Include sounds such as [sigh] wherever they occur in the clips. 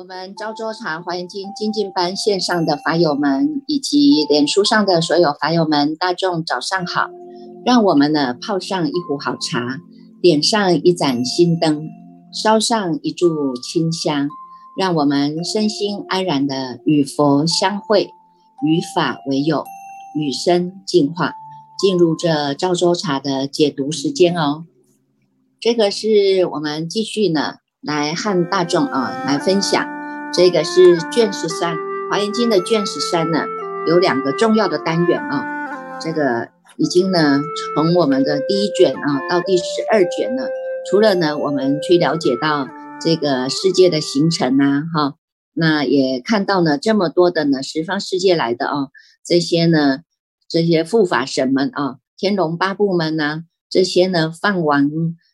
我们昭州茶华严经精进班线上的法友们，以及脸书上的所有法友们，大众早上好！让我们呢泡上一壶好茶，点上一盏心灯，烧上一炷清香，让我们身心安然的与佛相会，与法为友，与生进化，进入这昭州茶的解读时间哦。这个是我们继续呢。来和大众啊来分享，这个是卷十三《华严经》的卷十三呢，有两个重要的单元啊。这个已经呢从我们的第一卷啊到第十二卷呢，除了呢我们去了解到这个世界的形成呐，哈，那也看到呢这么多的呢十方世界来的啊，这些呢这些护法神们啊，天龙八部们呐，这些呢梵王。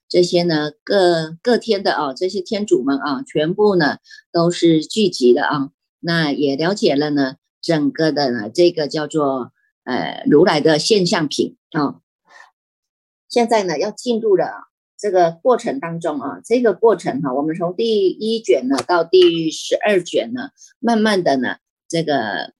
这些呢，各各天的啊，这些天主们啊，全部呢都是聚集的啊。那也了解了呢，整个的呢这个叫做呃如来的现象品啊。现在呢要进入了这个过程当中啊，这个过程哈，我们从第一卷呢到第十二卷呢，慢慢的呢这个。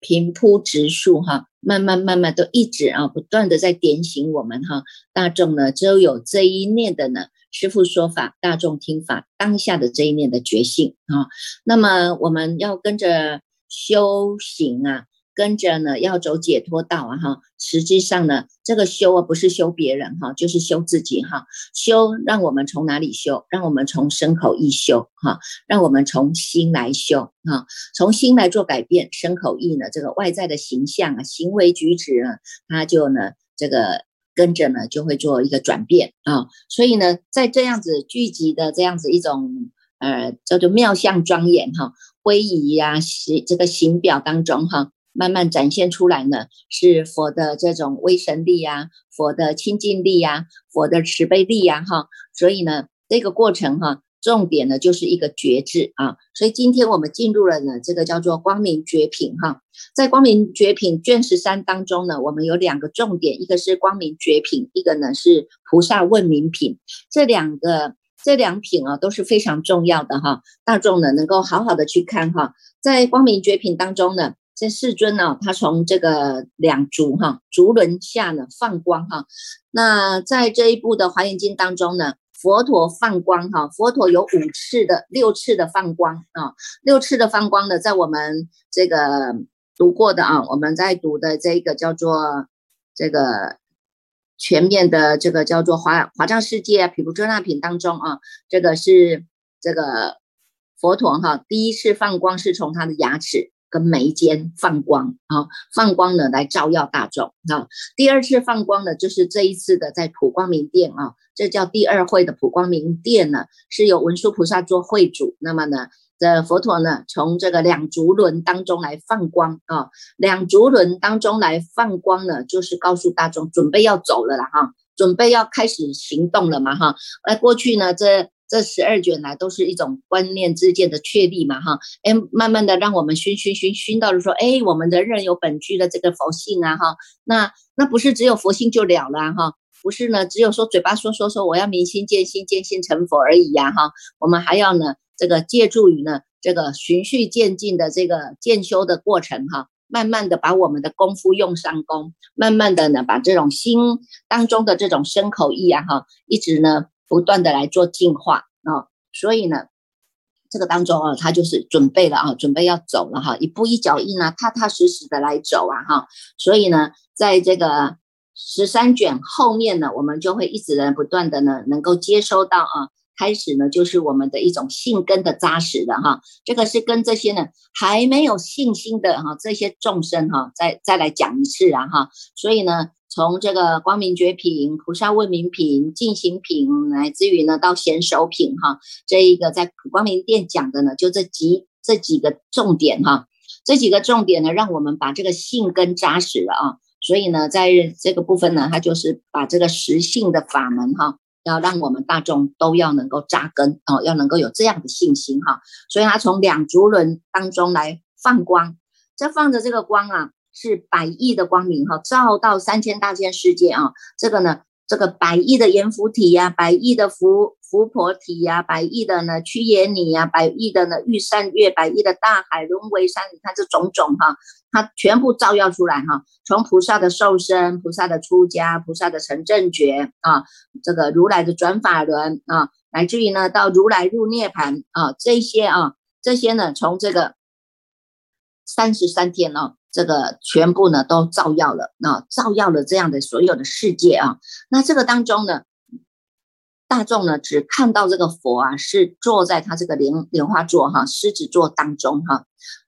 平铺直述哈，慢慢慢慢都一直啊，不断的在点醒我们哈，大众呢只有有这一念的呢，师父说法，大众听法，当下的这一念的觉性啊，那么我们要跟着修行啊。跟着呢，要走解脱道啊哈，实际上呢，这个修啊不是修别人哈，就是修自己哈。修让我们从哪里修？让我们从身口意修哈，让我们从心来修哈，从心来做改变，身口意呢，这个外在的形象啊，行为举止呢，它就呢，这个跟着呢就会做一个转变啊。所以呢，在这样子聚集的这样子一种呃叫做妙相庄严哈，威仪呀，行这个形表当中哈。慢慢展现出来呢，是佛的这种威神力呀，佛的清净力呀，佛的慈悲力呀，哈，所以呢，这个过程哈，重点呢就是一个觉知啊，所以今天我们进入了呢，这个叫做光明绝品哈，在光明绝品卷十三当中呢，我们有两个重点，一个是光明绝品，一个呢是菩萨问名品，这两个这两品啊都是非常重要的哈，大众呢能够好好的去看哈，在光明绝品当中呢。这世尊呢，他从这个两足哈足轮下呢放光哈。那在这一部的华严经当中呢，佛陀放光哈，佛陀有五次的六次的放光啊，六次的放光呢，在我们这个读过的啊，我们在读的这个叫做这个全面的这个叫做华华藏世界毗卢遮那品当中啊，这个是这个佛陀哈第一次放光是从他的牙齿。跟眉间放光啊，放光呢来照耀大众啊。第二次放光呢，就是这一次的在普光明殿啊，这叫第二会的普光明殿呢，是由文殊菩萨做会主。那么呢，这佛陀呢，从这个两足轮当中来放光啊，两足轮当中来放光呢，就是告诉大众准备要走了啦哈，准备要开始行动了嘛哈。那过去呢，这。这十二卷来都是一种观念之间的确立嘛，哈，哎，慢慢的让我们熏熏熏熏到了说，哎，我们的人有本具的这个佛性啊，哈，那那不是只有佛性就了了哈，不是呢，只有说嘴巴说说说我要明心见性见性成佛而已呀，哈，我们还要呢这个借助于呢这个循序渐进的这个渐修的过程哈，慢慢的把我们的功夫用上功，慢慢的呢把这种心当中的这种深口意啊，哈，一直呢。不断的来做净化啊，所以呢，这个当中啊，他就是准备了啊，准备要走了哈，一步一脚印啊，踏踏实实的来走啊哈，所以呢，在这个十三卷后面呢，我们就会一直呢不断的呢，能够接收到啊，开始呢就是我们的一种信根的扎实的哈，这个是跟这些呢还没有信心的哈这些众生哈，再再来讲一次啊哈，所以呢。从这个光明觉品、菩萨问名品、静行品，乃至于呢到贤首品哈，这一个在普光明殿讲的呢，就这几这几个重点哈，这几个重点呢，让我们把这个性根扎实了啊。所以呢，在这个部分呢，它就是把这个实性的法门哈，要让我们大众都要能够扎根哦，要能够有这样的信心哈。所以它从两足轮当中来放光，这放着这个光啊。是百亿的光明哈，照到三千大千世界啊！这个呢，这个百亿的阎浮体呀，百亿的福福婆提呀，百亿的呢屈野尼呀，百亿的呢玉山月，百亿的大海轮回山，你看这种种哈，它全部照耀出来哈。从菩萨的受身，菩萨的出家，菩萨的成正觉啊，这个如来的转法轮啊，乃至于呢到如来入涅盘啊，这些啊，这些呢从这个三十三天哦，这个全部呢都照耀了啊，照耀了这样的所有的世界啊。那这个当中呢？大众呢，只看到这个佛啊，是坐在他这个莲莲花座哈，狮子座当中哈。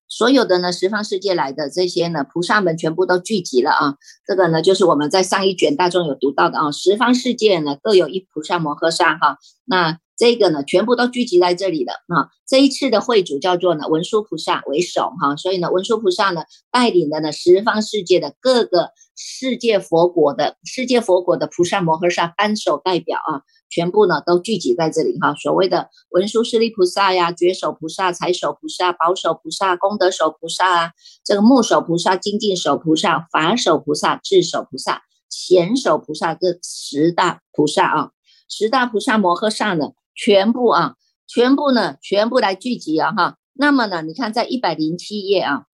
所有的呢，十方世界来的这些呢，菩萨们全部都聚集了啊。这个呢，就是我们在上一卷大众有读到的啊。十方世界呢，各有一菩萨摩诃萨哈。那这个呢，全部都聚集在这里了啊。这一次的会主叫做呢文殊菩萨为首哈，所以呢，文殊菩萨呢带领的呢十方世界的各个世界佛国的世界佛国的菩萨摩诃萨单手代表啊。全部呢都聚集在这里哈，所谓的文殊师利菩萨呀、觉手菩萨、财手菩萨、宝手菩萨、功德手菩萨啊，这个木手菩萨、精进手菩萨、法手菩萨、智手菩萨、贤手菩萨这十大菩萨啊，十大菩萨摩诃萨呢，全部啊，全部呢，全部来聚集啊哈。那么呢，你看在一百零七页啊，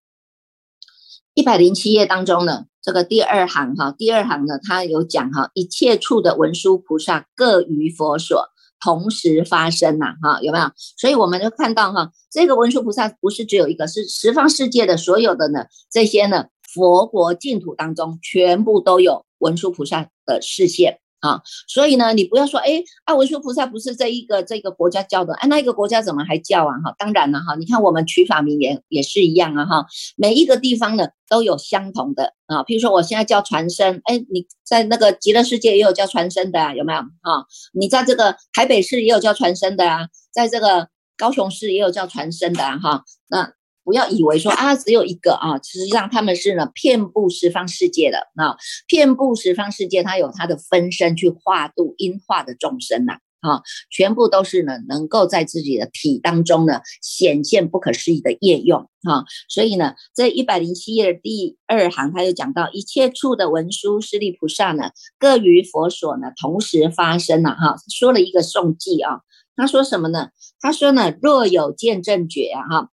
一百零七页当中呢。这个第二行哈，第二行呢，它有讲哈，一切处的文殊菩萨各于佛所同时发生呐，哈，有没有？所以我们就看到哈，这个文殊菩萨不是只有一个，是十方世界的所有的呢，这些呢，佛国净土当中全部都有文殊菩萨的视线。啊，所以呢，你不要说，哎，啊，文殊菩萨不是这一个这个国家教的，哎，那一个国家怎么还教啊？哈，当然了，哈，你看我们取法名也也是一样啊，哈，每一个地方呢都有相同的啊，譬如说我现在叫传声，哎，你在那个极乐世界也有叫传声的啊，有没有？哈，你在这个台北市也有叫传声的啊，在这个高雄市也有叫传声的啊，哈，那。不要以为说啊，只有一个啊，实际上他们是呢，遍布十方世界的啊，遍布十方世界，它有它的分身去化度因化的众生呐，啊，全部都是呢，能够在自己的体当中呢，显现不可思议的业用啊，所以呢，这一百零七页的第二行，他就讲到一切处的文殊师利菩萨呢，各于佛所呢，同时发生了哈，说了一个颂记啊，他说什么呢？他说呢，若有见证觉啊，哈。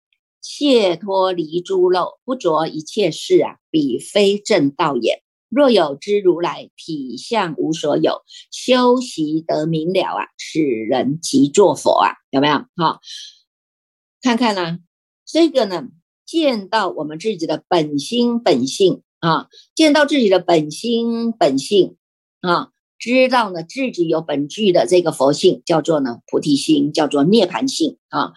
切脱离诸漏，不着一切事啊，彼非正道也。若有知如来体相无所有，修习得明了啊，此人即作佛啊，有没有？好，看看呢，这个呢，见到我们自己的本心本性啊，见到自己的本心本性啊，知道呢自己有本具的这个佛性，叫做呢菩提心，叫做涅盘性啊。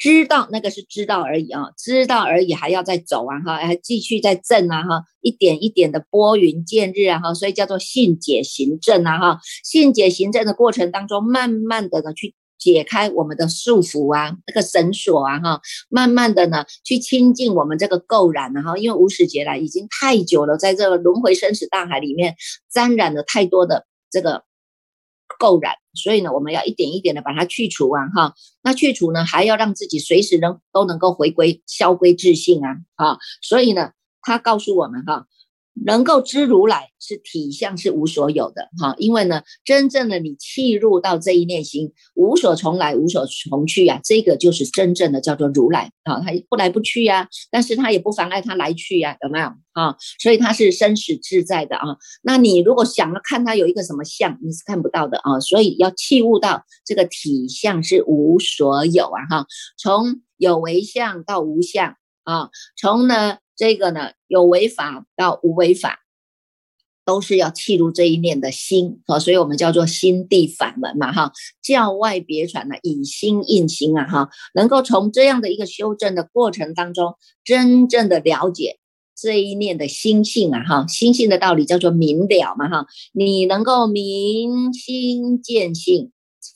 知道那个是知道而已啊，知道而已，还要再走啊哈，还继续在证啊哈，一点一点的拨云见日啊哈，所以叫做信解行证啊哈，信解行证的过程当中，慢慢的呢去解开我们的束缚啊，那个绳索啊哈，慢慢的呢去亲近我们这个垢染啊哈，因为无始劫来已经太久了，在这个轮回生死大海里面沾染了太多的这个。垢染，所以呢，我们要一点一点的把它去除啊，哈，那去除呢，还要让自己随时能都能够回归消归自信啊，啊，所以呢，他告诉我们哈。能够知如来是体相是无所有的哈，因为呢，真正的你契入到这一念心，无所从来，无所从去呀，这个就是真正的叫做如来啊，他不来不去呀，但是他也不妨碍他来去呀，有没有啊？所以他是生死自在的啊。那你如果想要看他有一个什么相，你是看不到的啊，所以要契悟到这个体相是无所有啊哈，从有为相到无相啊，从呢。这个呢，有违法到无违法，都是要契入这一念的心啊，所以我们叫做心地法门嘛哈，教外别传呢，以心印心啊哈，能够从这样的一个修正的过程当中，真正的了解这一念的心性啊哈，心性的道理叫做明了嘛哈，你能够明心见性，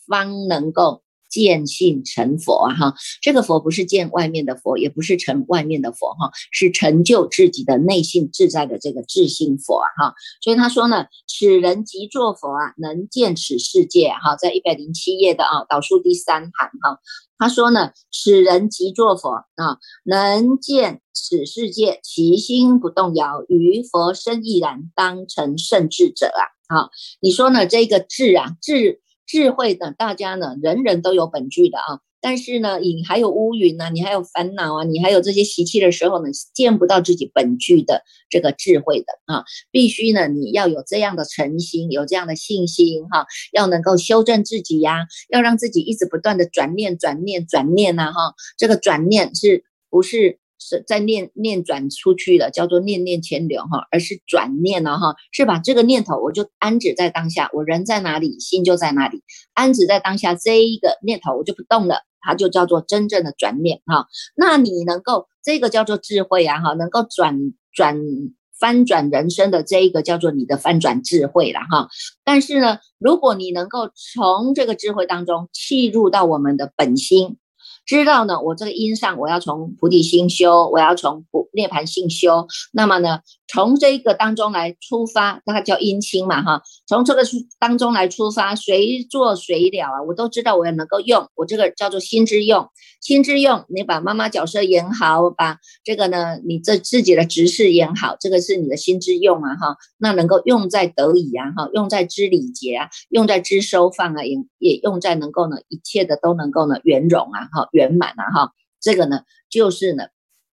方能够。见性成佛啊哈，这个佛不是见外面的佛，也不是成外面的佛哈，是成就自己的内心自在的这个自性佛啊哈。所以他说呢，此人即作佛啊，能见此世界哈，在一百零七页的啊导数第三行哈，他说呢，此人即作佛啊，能见此世界，其心不动摇，于佛身亦然，当成圣智者啊。好，你说呢？这个智啊，智。智慧呢，大家呢，人人都有本具的啊。但是呢，你还有乌云呐，你还有烦恼啊，你还有这些习气的时候呢，见不到自己本具的这个智慧的啊。必须呢，你要有这样的诚心，有这样的信心哈，要能够修正自己呀，要让自己一直不断的转念、转念、转念呐哈。这个转念是不是？是在念念转出去的，叫做念念牵流哈，而是转念了哈，是把这个念头我就安止在当下，我人在哪里，心就在哪里，安止在当下这一个念头我就不动了，它就叫做真正的转念哈。那你能够这个叫做智慧啊哈，能够转转翻转人生的这一个叫做你的翻转智慧了哈。但是呢，如果你能够从这个智慧当中契入到我们的本心。知道呢，我这个因上，我要从菩提心修，我要从涅盘性修。那么呢，从这个当中来出发，那个叫因心嘛，哈。从这个当中来出发，随做随了啊，我都知道我要能够用，我这个叫做心之用，心之用。你把妈妈角色演好，把这个呢，你这自己的执事演好，这个是你的心之用啊，哈。那能够用在得以啊，哈，用在知礼节啊，用在知收放啊，也也用在能够呢，一切的都能够呢圆融啊，哈。圆满了哈，这个呢就是呢，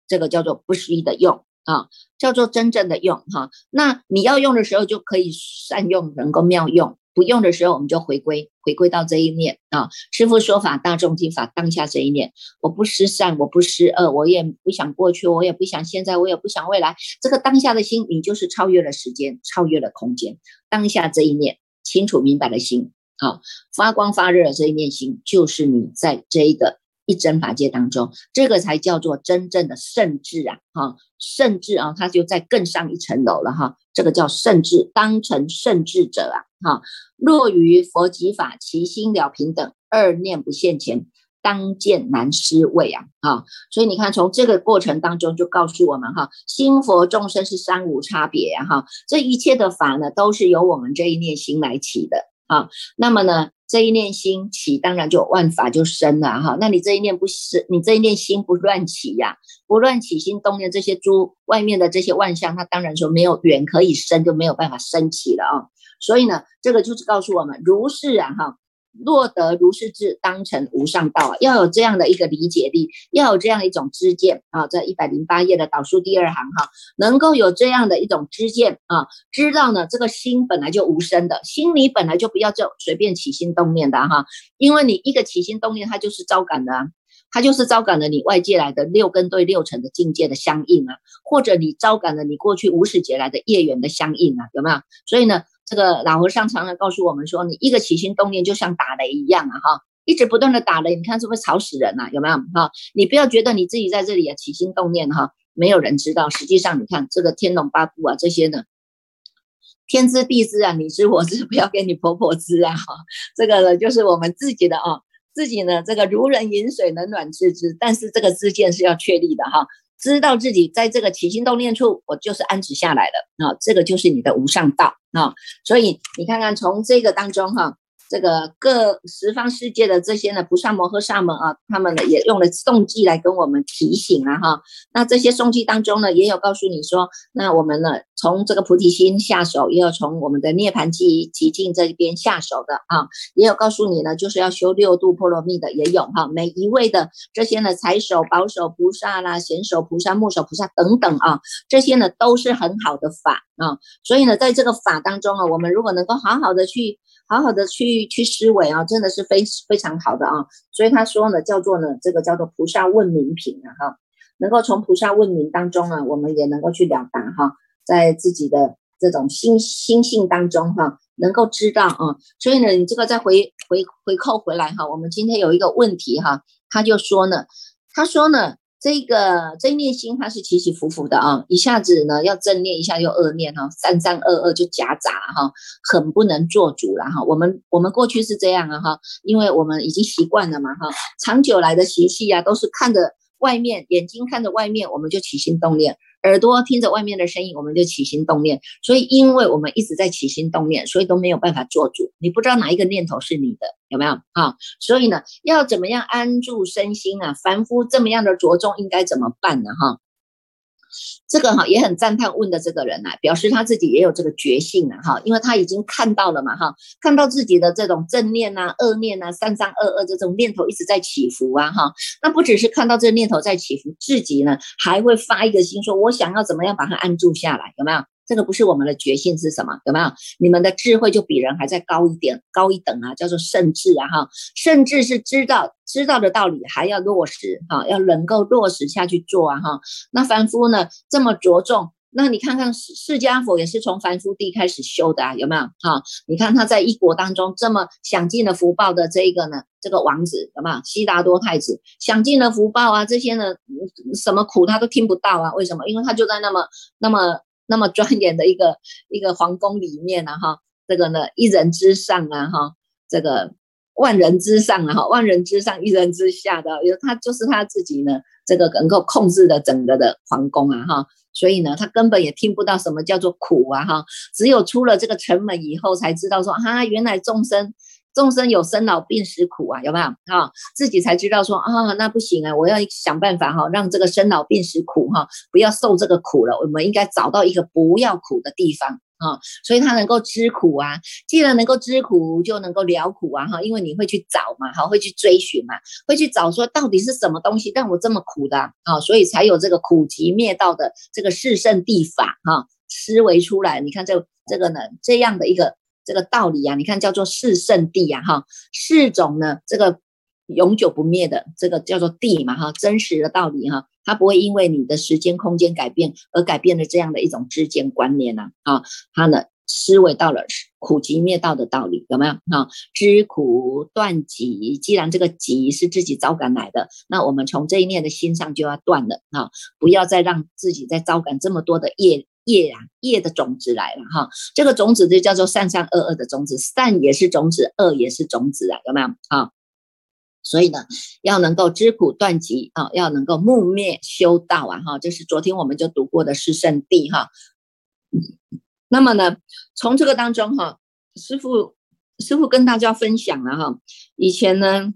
这个叫做不虚的用啊，叫做真正的用哈。那你要用的时候就可以善用，能够妙用；不用的时候，我们就回归，回归到这一念啊。师父说法，大众听法，当下这一念，我不失善，我不失恶，我也不想过去，我也不想现在，我也不想未来。这个当下的心，你就是超越了时间，超越了空间。当下这一念，清楚明白的心啊，发光发热的这一念心，就是你在这一个。一真法界当中，这个才叫做真正的圣智啊！哈，圣智啊，它就在更上一层楼了哈。这个叫圣智，当成圣智者啊！哈，若于佛及法，其心了平等，二念不现前，当见难思位啊！哈，所以你看，从这个过程当中就告诉我们哈，心佛众生是三无差别啊！哈，这一切的法呢，都是由我们这一念心来起的啊。那么呢？这一念心起，当然就万法就生了哈。那你这一念不生，你这一念心不乱起呀，不乱起心动念，这些诸外面的这些万象，它当然说没有缘可以生，就没有办法升起了啊。所以呢，这个就是告诉我们，如是啊哈。若得如是智，当成无上道啊！要有这样的一个理解力，要有这样一种知见啊！在一百零八页的导数第二行哈，能够有这样的一种知见啊，知道呢，这个心本来就无声的，心里本来就不要就随便起心动念的哈，因为你一个起心动念，它就是招感的啊，它就是招感了你外界来的六根对六尘的境界的相应啊，或者你招感了你过去无始劫来的业缘的相应啊，有没有？所以呢？这个老和尚常常告诉我们说，你一个起心动念就像打雷一样啊，哈，一直不断的打雷，你看是不是吵死人啊？有没有？哈，你不要觉得你自己在这里啊起心动念哈，没有人知道。实际上，你看这个天龙八部啊，这些呢，天知地知啊，你知我知，不要给你婆婆知啊，哈，这个呢就是我们自己的啊，自己呢这个如人饮水，冷暖自知，但是这个知见是要确立的哈。知道自己在这个起心动念处，我就是安止下来了啊，这个就是你的无上道啊。所以你看看从这个当中哈。这个各十方世界的这些呢，菩萨摩诃萨们啊，他们呢也用了诵记来跟我们提醒了哈。那这些诵记当中呢，也有告诉你说，那我们呢从这个菩提心下手，也有从我们的涅盘寂极境这边下手的啊，也有告诉你呢，就是要修六度波罗蜜的也有哈。每一位的这些呢，财手、宝手菩萨啦、贤手菩萨、木手菩萨等等啊，这些呢都是很好的法啊。所以呢，在这个法当中啊，我们如果能够好好的去。好好的去去思维啊，真的是非非常好的啊，所以他说呢，叫做呢，这个叫做菩萨问名品啊，哈，能够从菩萨问名当中呢，我们也能够去了达哈，在自己的这种心心性当中哈，能够知道啊，所以呢，你这个再回回回扣回来哈，我们今天有一个问题哈，他就说呢，他说呢。这个正念心它是起起伏伏的啊，一下子呢要正念，一下又恶念哈，三三二二就夹杂哈，很不能做主了哈。我们我们过去是这样啊哈，因为我们已经习惯了嘛哈，长久来的习气啊，都是看着外面，眼睛看着外面，我们就起心动念。耳朵听着外面的声音，我们就起心动念。所以，因为我们一直在起心动念，所以都没有办法做主。你不知道哪一个念头是你的，有没有啊？所以呢，要怎么样安住身心啊？凡夫这么样的着重，应该怎么办呢？哈，这个哈也很赞叹问的这个人啊，表示他自己也有这个觉性了哈，因为他已经看到了嘛哈，看到自己的这种正念呐、恶念呐、三三二二这种念头一直在起伏啊哈，那不只是看到这个念头在起伏，自己呢还会发一个心说，我想要怎么样把它按住下来，有没有？这个不是我们的觉性是什么？有没有？你们的智慧就比人还在高一点，高一等啊，叫做圣智啊哈。甚至是知道知道的道理，还要落实哈，要能够落实下去做啊哈。那凡夫呢这么着重，那你看看释释迦佛也是从凡夫地开始修的啊，有没有？哈，你看他在一国当中这么享尽了福报的这一个呢，这个王子有没有？悉达多太子享尽了福报啊，这些呢什么苦他都听不到啊？为什么？因为他就在那么那么。那么庄严的一个一个皇宫里面呢，哈，这个呢一人之上啊，哈，这个万人之上啊，哈，万人之上一人之下的，有他就是他自己呢，这个能够控制的整个的皇宫啊，哈，所以呢，他根本也听不到什么叫做苦啊，哈，只有出了这个城门以后才知道说，啊，原来众生。众生有生老病死苦啊，有没有啊？自己才知道说啊，那不行啊，我要想办法哈，让这个生老病死苦哈，不要受这个苦了。我们应该找到一个不要苦的地方啊，所以他能够知苦啊。既然能够知苦，就能够了苦啊哈，因为你会去找嘛，哈，会去追寻嘛，会去找说到底是什么东西让我这么苦的啊，所以才有这个苦集灭道的这个四圣地法哈思维出来。你看这这个呢，这样的一个。这个道理啊，你看叫做四圣地呀，哈，四种呢，这个永久不灭的这个叫做地嘛，哈，真实的道理哈，它不会因为你的时间空间改变而改变了这样的一种之间观念呐，啊，它呢思维到了苦集灭道的道理，有没有啊？知苦断集，既然这个集是自己招感来的，那我们从这一念的心上就要断了啊，不要再让自己再招感这么多的业。业啊，业的种子来了哈，这个种子就叫做善善恶恶的种子，善也是种子，恶也是种子啊，有没有啊？所以呢，要能够知苦断集啊，要能够木灭修道啊，哈，这是昨天我们就读过的是圣地哈。那么呢，从这个当中哈，师傅师傅跟大家分享了哈，以前呢。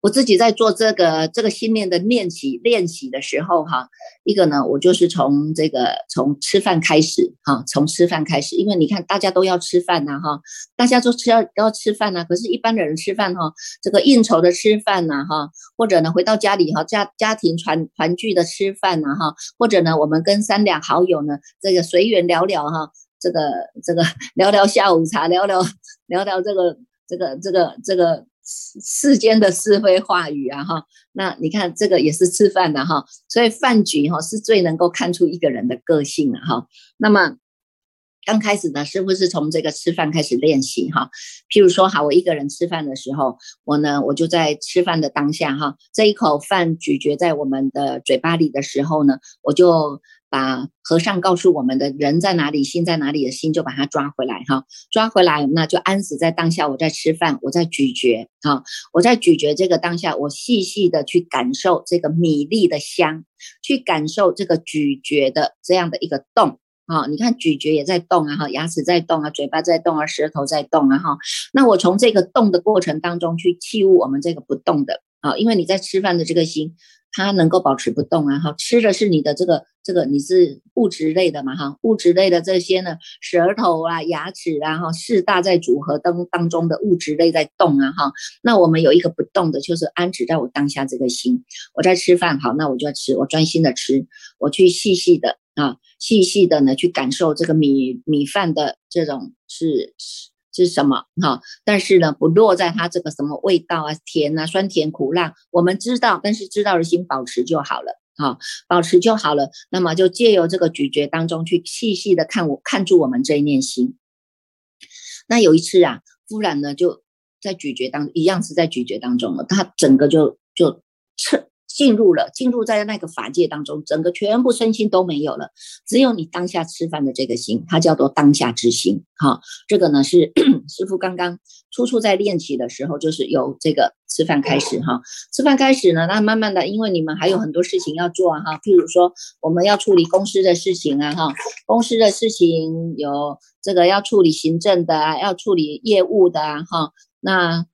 我自己在做这个这个心念的练习练习的时候，哈，一个呢，我就是从这个从吃饭开始，哈，从吃饭开始，因为你看大家都要吃饭呐，哈，大家都吃要要吃饭呐，可是，一般的人吃饭哈，这个应酬的吃饭呐，哈，或者呢，回到家里哈，家家庭团团聚的吃饭呐，哈，或者呢，我们跟三两好友呢，这个随缘聊聊哈，这个这个 [laughs] 聊聊下午茶，聊聊聊聊这个这个这个这个。世间的是非话语啊，哈，那你看这个也是吃饭的哈，所以饭局哈是最能够看出一个人的个性的哈。那么刚开始呢，是不是从这个吃饭开始练习哈？譬如说，好，我一个人吃饭的时候，我呢，我就在吃饭的当下哈，这一口饭咀嚼在我们的嘴巴里的时候呢，我就。把和尚告诉我们的人在哪里，心在哪里的心就把它抓回来哈，抓回来那就安死在当下。我在吃饭，我在咀嚼哈，我在咀嚼这个当下，我细细的去感受这个米粒的香，去感受这个咀嚼的这样的一个动啊。你看咀嚼也在动啊哈，牙齿在动啊，嘴巴在动啊，舌头在动啊哈。那我从这个动的过程当中去器悟我们这个不动的啊，因为你在吃饭的这个心。它能够保持不动啊，哈，吃的是你的这个这个你是物质类的嘛，哈，物质类的这些呢，舌头啊、牙齿啊，哈，四大在组合当当中的物质类在动啊，哈，那我们有一个不动的，就是安止在我当下这个心，我在吃饭，好，那我就要吃，我专心的吃，我去细细的啊，细细的呢去感受这个米米饭的这种是。是什么哈？但是呢，不落在它这个什么味道啊，甜啊，酸甜苦辣，我们知道，但是知道的心保持就好了，哈，保持就好了。那么就借由这个咀嚼当中去细细的看我看住我们这一念心。那有一次啊，忽然呢就在咀嚼当一样是在咀嚼当中了，他整个就就彻。进入了，进入在那个法界当中，整个全部身心都没有了，只有你当下吃饭的这个心，它叫做当下之心。哈，这个呢是 [clears throat] 师傅刚刚初初在练习的时候，就是由这个吃饭开始哈。吃饭开始呢，那慢慢的，因为你们还有很多事情要做哈，譬如说我们要处理公司的事情啊哈，公司的事情有这个要处理行政的，啊，要处理业务的啊哈，那。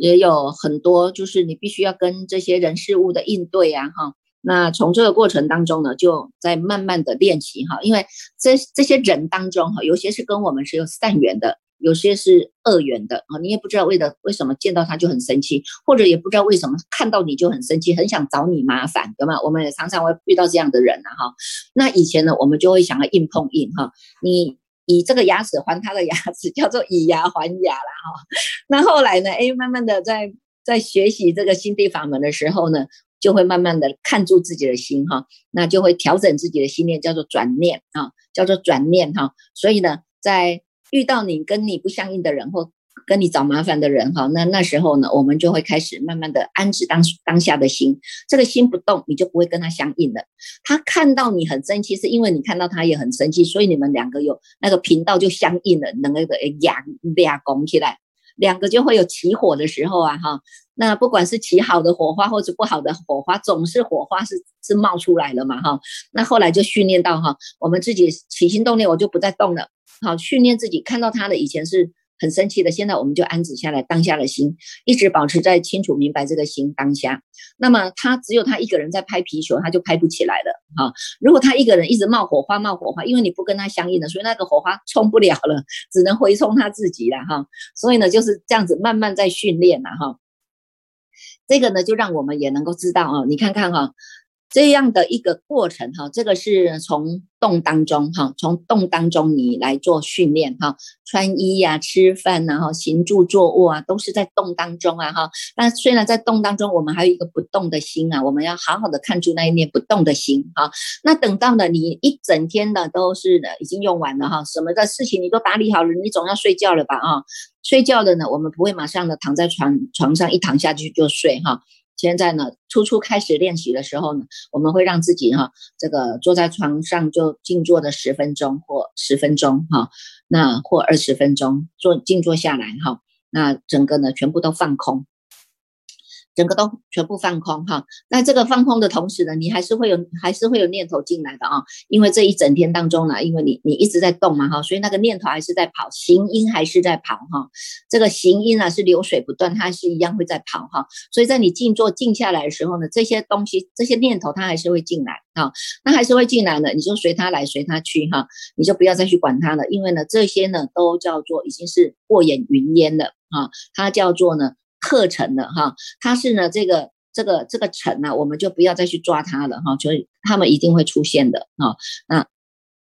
也有很多，就是你必须要跟这些人事物的应对啊，哈，那从这个过程当中呢，就在慢慢的练习哈，因为这这些人当中哈，有些是跟我们是有善缘的，有些是恶缘的啊，你也不知道为的为什么见到他就很生气，或者也不知道为什么看到你就很生气，很想找你麻烦，对吗？我们也常常会遇到这样的人啊哈。那以前呢，我们就会想要硬碰硬哈，你以这个牙齿还他的牙齿，[laughs] 叫做以牙还牙啦哈。那后来呢，哎，慢慢的在在学习这个心地法门的时候呢。就会慢慢的看住自己的心哈，那就会调整自己的心念，叫做转念啊，叫做转念哈。所以呢，在遇到你跟你不相应的人或跟你找麻烦的人哈，那那时候呢，我们就会开始慢慢的安置当当下的心，这个心不动，你就不会跟他相应了。他看到你很生气，是因为你看到他也很生气，所以你们两个有那个频道就相应了，能那个两俩拱起来。两个就会有起火的时候啊，哈，那不管是起好的火花或者不好的火花，总是火花是是冒出来了嘛，哈，那后来就训练到哈，我们自己起心动念，我就不再动了，好，训练自己看到他的以前是。很生气的，现在我们就安止下来，当下的心一直保持在清楚明白这个心当下。那么他只有他一个人在拍皮球，他就拍不起来了哈。如果他一个人一直冒火花冒火花，因为你不跟他相应的，所以那个火花冲不了了，只能回冲他自己了哈。所以呢，就是这样子慢慢在训练了哈。这个呢，就让我们也能够知道啊，你看看哈。这样的一个过程哈，这个是从动当中哈，从动当中你来做训练哈，穿衣呀、吃饭呐、哈、行住坐卧啊，都是在动当中啊哈。那虽然在动当中，我们还有一个不动的心啊，我们要好好的看住那一念不动的心哈。那等到呢，你一整天的都是的已经用完了哈，什么的事情你都打理好了，你总要睡觉了吧啊？睡觉了呢，我们不会马上的躺在床床上一躺下去就睡哈。现在呢，初初开始练习的时候呢，我们会让自己哈，这个坐在床上就静坐的十分钟或十分钟哈，那或二十分钟坐静坐下来哈，那整个呢全部都放空。整个都全部放空哈，那这个放空的同时呢，你还是会有还是会有念头进来的啊，因为这一整天当中呢，因为你你一直在动嘛哈，所以那个念头还是在跑，行音还是在跑哈，这个行音啊是流水不断，它是一样会在跑哈，所以在你静坐静下来的时候呢，这些东西这些念头它还是会进来啊，那还是会进来的，你就随它来随它去哈，你就不要再去管它了，因为呢这些呢都叫做已经是过眼云烟了啊，它叫做呢。课程的哈，它是呢这个这个这个尘呢，我们就不要再去抓它了哈，所以他们一定会出现的哈。那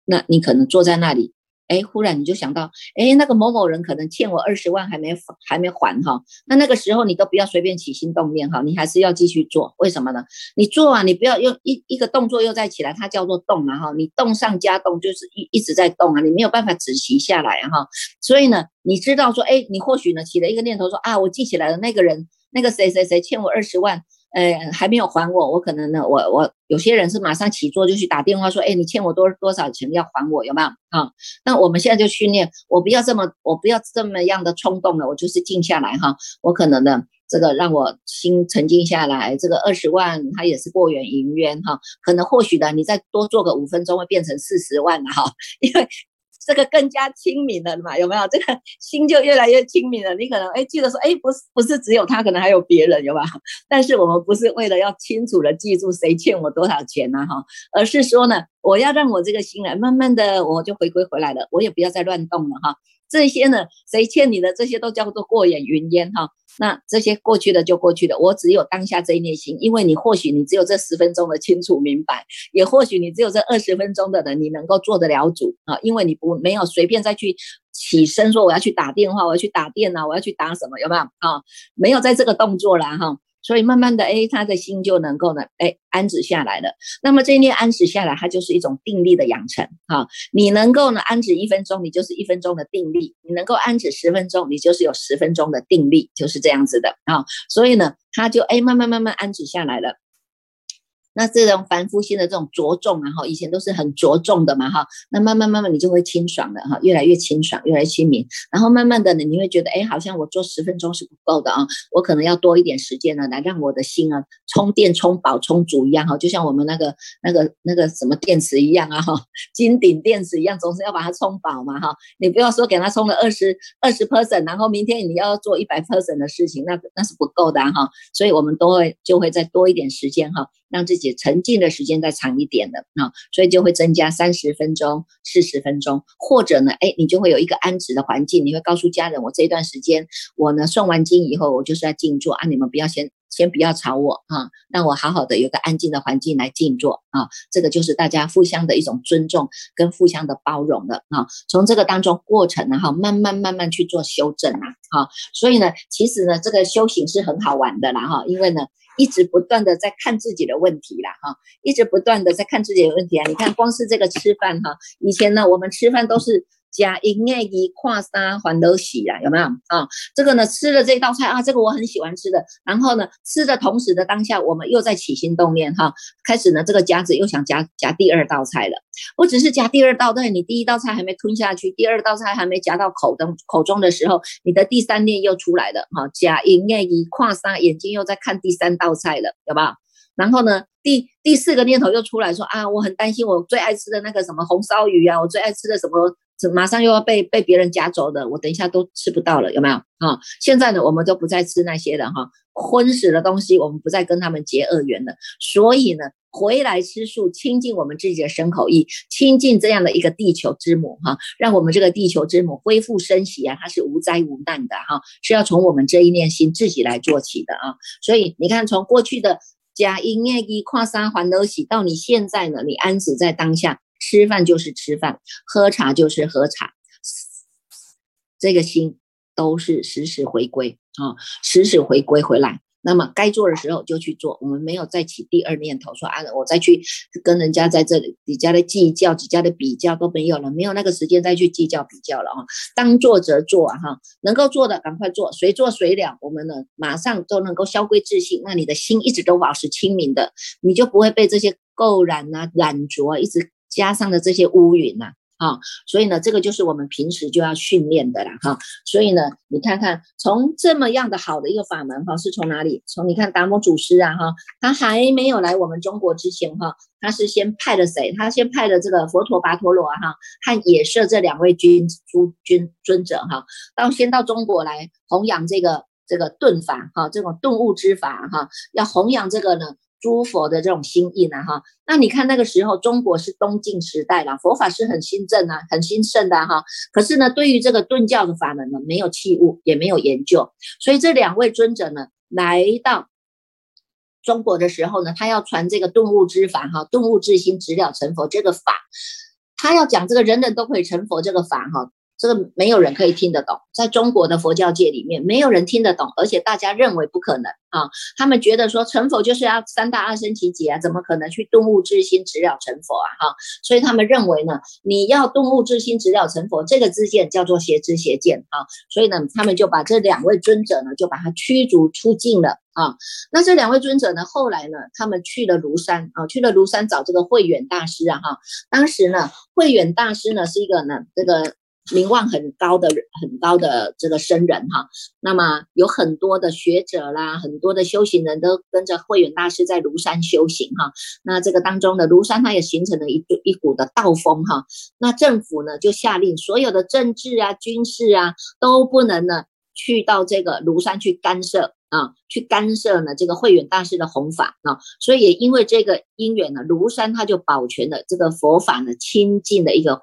那你可能坐在那里。哎，忽然你就想到，哎，那个某某人可能欠我二十万还没还没还哈，那那个时候你都不要随便起心动念哈，你还是要继续做，为什么呢？你做啊，你不要用一一个动作又再起来，它叫做动嘛哈，你动上加动就是一一直在动啊，你没有办法止息下来哈，所以呢，你知道说，哎，你或许呢起了一个念头说啊，我记起来了，那个人那个谁谁谁欠我二十万。呃，还没有还我，我可能呢，我我有些人是马上起坐就去打电话说，哎，你欠我多多少钱要还我，有没有？啊，那我们现在就训练，我不要这么，我不要这么样的冲动了，我就是静下来哈，我可能呢，这个让我心沉静下来，这个二十万它也是过眼云烟哈，可能或许的你再多做个五分钟会变成四十万了哈，因为。这个更加亲民了嘛？有没有？这个心就越来越亲民了。你可能哎记得说哎，不是不是只有他，可能还有别人，有吧？但是我们不是为了要清楚的记住谁欠我多少钱呢？哈，而是说呢，我要让我这个心来慢慢的我就回归回来了，我也不要再乱动了哈。这些呢，谁欠你的这些都叫做过眼云烟哈。那这些过去的就过去的，我只有当下这一念心，因为你或许你只有这十分钟的清楚明白，也或许你只有这二十分钟的人，你能够做得了主啊，因为你不没有随便再去起身说我要去打电话，我要去打电脑，我要去打什么，有没有啊？没有在这个动作了哈。所以慢慢的，哎，他的心就能够呢，哎，安止下来了。那么这一念安止下来，它就是一种定力的养成哈。你能够呢安止一分钟，你就是一分钟的定力；你能够安止十分钟，你就是有十分钟的定力，就是这样子的啊。所以呢，他就哎慢慢慢慢安止下来了。那这种凡夫心的这种着重啊，哈，以前都是很着重的嘛，哈，那慢慢慢慢你就会清爽的哈，越来越清爽，越来越清明，然后慢慢的呢，你会觉得，哎，好像我做十分钟是不够的啊，我可能要多一点时间呢，来让我的心啊充电、充饱、充足一样哈，就像我们那个那个那个什么电池一样啊，哈，金顶电池一样，总是要把它充饱嘛，哈，你不要说给它充了二十二十 percent，然后明天你要做一百 percent 的事情，那那是不够的哈，所以我们都会就会再多一点时间哈。让自己沉浸的时间再长一点的啊，所以就会增加三十分钟、四十分钟，或者呢，哎，你就会有一个安止的环境，你会告诉家人，我这一段时间我呢诵完经以后，我就是在静坐啊，你们不要先。先不要吵我啊，让我好好的有个安静的环境来静坐啊，这个就是大家互相的一种尊重跟互相的包容的啊。从这个当中过程呢，哈，慢慢慢慢去做修正啊，哈。所以呢，其实呢，这个修行是很好玩的啦，哈，因为呢，一直不断的在看自己的问题啦，哈，一直不断的在看自己的问题啊。你看，光是这个吃饭哈，以前呢，我们吃饭都是。加营业一跨沙还都喜啊，有没有啊？这个呢，吃了这道菜啊，这个我很喜欢吃的。然后呢，吃的同时的当下，我们又在起心动念哈，开始呢，这个夹子又想夹夹第二道菜了。我只是夹第二道菜，你第一道菜还没吞下去，第二道菜还没夹到口中口中的时候，你的第三念又出来了哈。加营业一跨沙，眼睛又在看第三道菜了，有吧？然后呢，第第四个念头又出来说啊，我很担心我最爱吃的那个什么红烧鱼啊，我最爱吃的什么。马上又要被被别人夹走的，我等一下都吃不到了，有没有啊？现在呢，我们都不再吃那些了哈，荤食的东西，我们不再跟他们结恶缘了。所以呢，回来吃素，亲近我们自己的身口意，亲近这样的一个地球之母哈，让我们这个地球之母恢复生息啊，它是无灾无难的哈，是要从我们这一念心自己来做起的啊。所以你看，从过去的假因业一跨三环都喜，到你现在呢，你安止在当下。吃饭就是吃饭，喝茶就是喝茶，这个心都是时时回归啊，时时回归回来。那么该做的时候就去做，我们没有再起第二念头，说啊，我再去跟人家在这里几家的计较，几家的比较都没有了，没有那个时间再去计较比较了啊。当做则做啊，哈，能够做的赶快做，随做随了，我们呢马上都能够消归自信。那你的心一直都保持清明的，你就不会被这些垢染啊、染浊啊一直。加上的这些乌云呐，啊，所以呢，这个就是我们平时就要训练的啦，哈。所以呢，你看看从这么样的好的一个法门，哈，是从哪里？从你看达摩祖师啊，哈，他还没有来我们中国之前，哈，他是先派了谁？他先派了这个佛陀、跋陀罗，哈，和也舍这两位君诸君尊者，哈，到先到中国来弘扬这个这个顿法，哈，这种顿悟之法，哈，要弘扬这个呢。诸佛的这种心意呢，哈，那你看那个时候中国是东晋时代了，佛法是很兴盛啊，很兴盛的哈。可是呢，对于这个顿教的法门呢，没有器物，也没有研究，所以这两位尊者呢，来到中国的时候呢，他要传这个顿悟之法，哈，顿悟之心，直了成佛这个法，他要讲这个人人都可以成佛这个法，哈。这个没有人可以听得懂，在中国的佛教界里面，没有人听得懂，而且大家认为不可能啊。他们觉得说成佛就是要三大二生奇劫啊，怎么可能去顿悟之心直了成佛啊？哈，所以他们认为呢，你要顿悟之心直了成佛，这个知见叫做邪知邪见啊。所以呢，他们就把这两位尊者呢，就把他驱逐出境了啊。那这两位尊者呢，后来呢，他们去了庐山啊，去了庐山找这个慧远大师啊。哈，当时呢，慧远大师呢是一个呢这个。名望很高的很高的这个僧人哈，那么有很多的学者啦，很多的修行人都跟着慧远大师在庐山修行哈。那这个当中的庐山，它也形成了一一股的道风哈。那政府呢就下令，所有的政治啊、军事啊都不能呢去到这个庐山去干涉啊，去干涉呢这个慧远大师的弘法啊。所以也因为这个因缘呢，庐山它就保全了这个佛法呢清净的一个。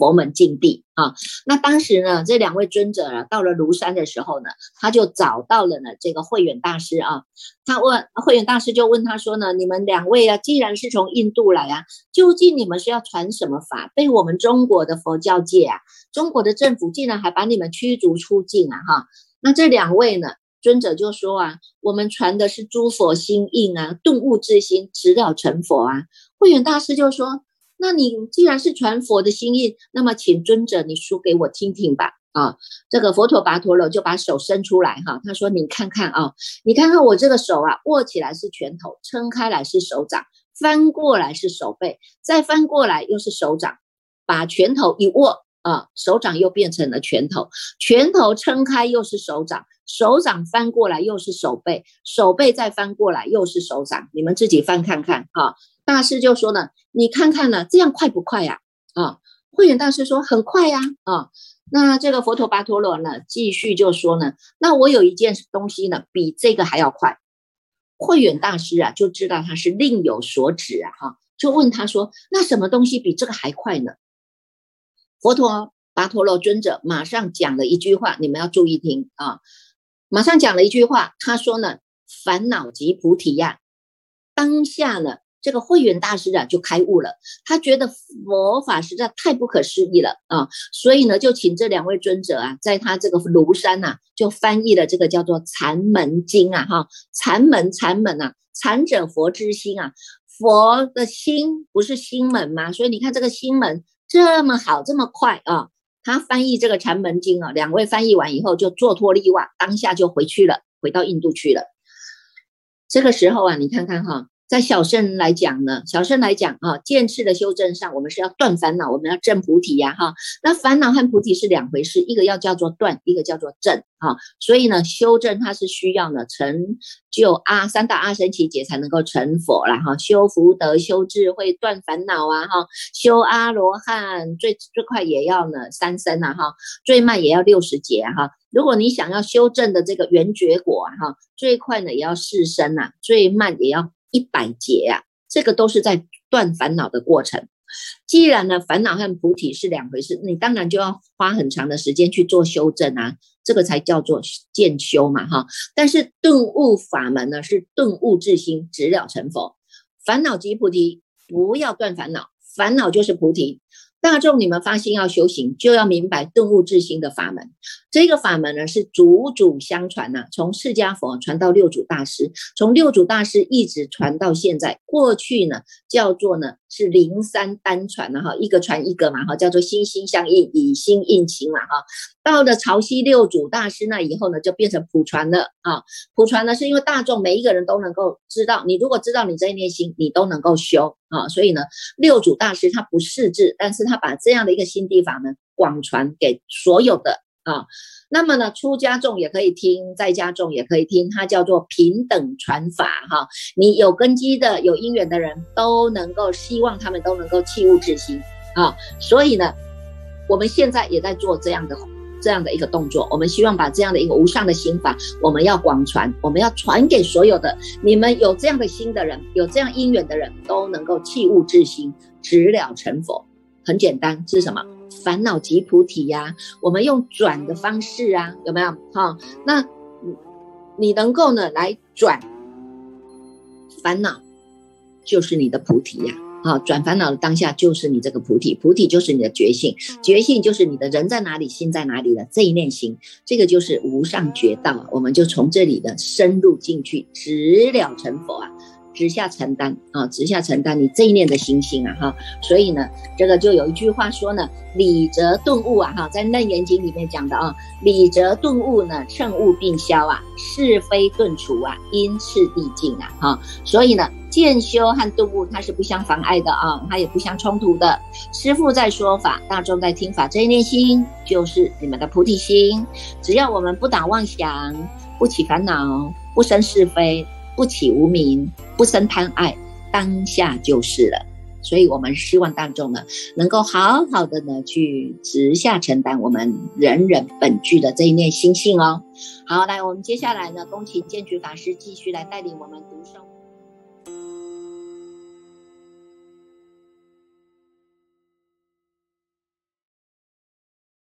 佛门禁地啊，那当时呢，这两位尊者啊，到了庐山的时候呢，他就找到了呢这个慧远大师啊，他问慧远大师就问他说呢，你们两位啊，既然是从印度来啊，究竟你们是要传什么法？被我们中国的佛教界啊，中国的政府竟然还把你们驱逐出境啊！哈，那这两位呢，尊者就说啊，我们传的是诸佛心印啊，顿悟之心，直了成佛啊。慧远大师就说。那你既然是传佛的心意，那么请尊者你说给我听听吧。啊，这个佛陀跋陀罗就把手伸出来哈，他说：“你看看啊，你看看我这个手啊，握起来是拳头，撑开来是手掌，翻过来是手背，再翻过来又是手掌。把拳头一握啊，手掌又变成了拳头，拳头撑开又是手掌，手掌翻过来又是手背，手背再翻过来又是手掌。你们自己翻看看哈。”大师就说呢，你看看呢，这样快不快呀？啊，慧远大师说很快呀。啊，那这个佛陀跋陀罗呢，继续就说呢，那我有一件东西呢，比这个还要快。慧远大师啊，就知道他是另有所指啊，哈，就问他说：“那什么东西比这个还快呢？”佛陀跋陀罗尊者马上讲了一句话，你们要注意听啊！马上讲了一句话，他说呢：“烦恼即菩提呀！”当下呢，这个慧远大师啊就开悟了，他觉得佛法实在太不可思议了啊，所以呢，就请这两位尊者啊，在他这个庐山呐，就翻译了这个叫做《禅门经》啊，哈，禅门，禅门啊，禅者佛之心啊，佛的心不是心门吗？所以你看这个心门。这么好，这么快啊！他翻译这个《禅门经》啊，两位翻译完以后就做脱力袜，当下就回去了，回到印度去了。这个时候啊，你看看哈。在小圣来讲呢，小圣来讲啊，见次的修正上，我们是要断烦恼，我们要证菩提呀，哈。那烦恼和菩提是两回事，一个要叫做断，一个叫做正，哈。所以呢，修正它是需要呢成就阿三大阿僧祇劫才能够成佛了，哈。修福德、修智慧、断烦恼啊，哈。修阿罗汉最最快也要呢三生呐，哈。最慢也要六十劫哈。如果你想要修正的这个圆觉果哈，最快呢也要四生呐，最慢也要。一百劫啊，这个都是在断烦恼的过程。既然呢，烦恼和菩提是两回事，你当然就要花很长的时间去做修正啊，这个才叫做渐修嘛，哈。但是顿悟法门呢，是顿悟自心，直了成佛。烦恼即菩提，不要断烦恼，烦恼就是菩提。大众，你们发心要修行，就要明白顿悟自心的法门。这个法门呢，是祖祖相传呐，从释迦佛传到六祖大师，从六祖大师一直传到现在。过去呢，叫做呢是灵山单传的哈，一个传一个嘛哈，叫做心心相印，以心印情嘛哈。到了潮汐六祖大师那以后呢，就变成普传了啊。普传呢，是因为大众每一个人都能够知道，你如果知道你这一念心，你都能够修啊。所以呢，六祖大师他不识字，但是他把这样的一个心地法呢，广传给所有的啊。那么呢，出家众也可以听，在家众也可以听，它叫做平等传法哈。你有根基的、有因缘的人都能够，希望他们都能够弃物自心啊。所以呢，我们现在也在做这样的。这样的一个动作，我们希望把这样的一个无上的心法，我们要广传，我们要传给所有的你们有这样的心的人，有这样因缘的人，都能够弃物自心，直了成佛。很简单，是什么？烦恼即菩提呀。我们用转的方式啊，有没有？哈，那你能够呢来转烦恼，就是你的菩提呀。转烦恼的当下就是你这个菩提，菩提就是你的觉性，觉性就是你的人在哪里，心在哪里的这一念心，这个就是无上觉道。我们就从这里的深入进去，直了成佛啊，直下承担啊，直下承担你这一念的心性啊，哈。所以呢，这个就有一句话说呢，理则顿悟啊，哈，在楞严经里面讲的啊，理则顿悟呢，乘悟并消啊，是非顿除啊，因次递进啊，哈。所以呢。渐修和顿悟，它是不相妨碍的啊，它也不相冲突的。师父在说法，大众在听法，这一念心就是你们的菩提心。只要我们不打妄想，不起烦恼，不生是非，不起无名，不生贪爱，当下就是了。所以，我们希望大众呢，能够好好的呢，去直下承担我们人人本具的这一念心性哦。好，来，我们接下来呢，恭请建局法师继续来带领我们读诵。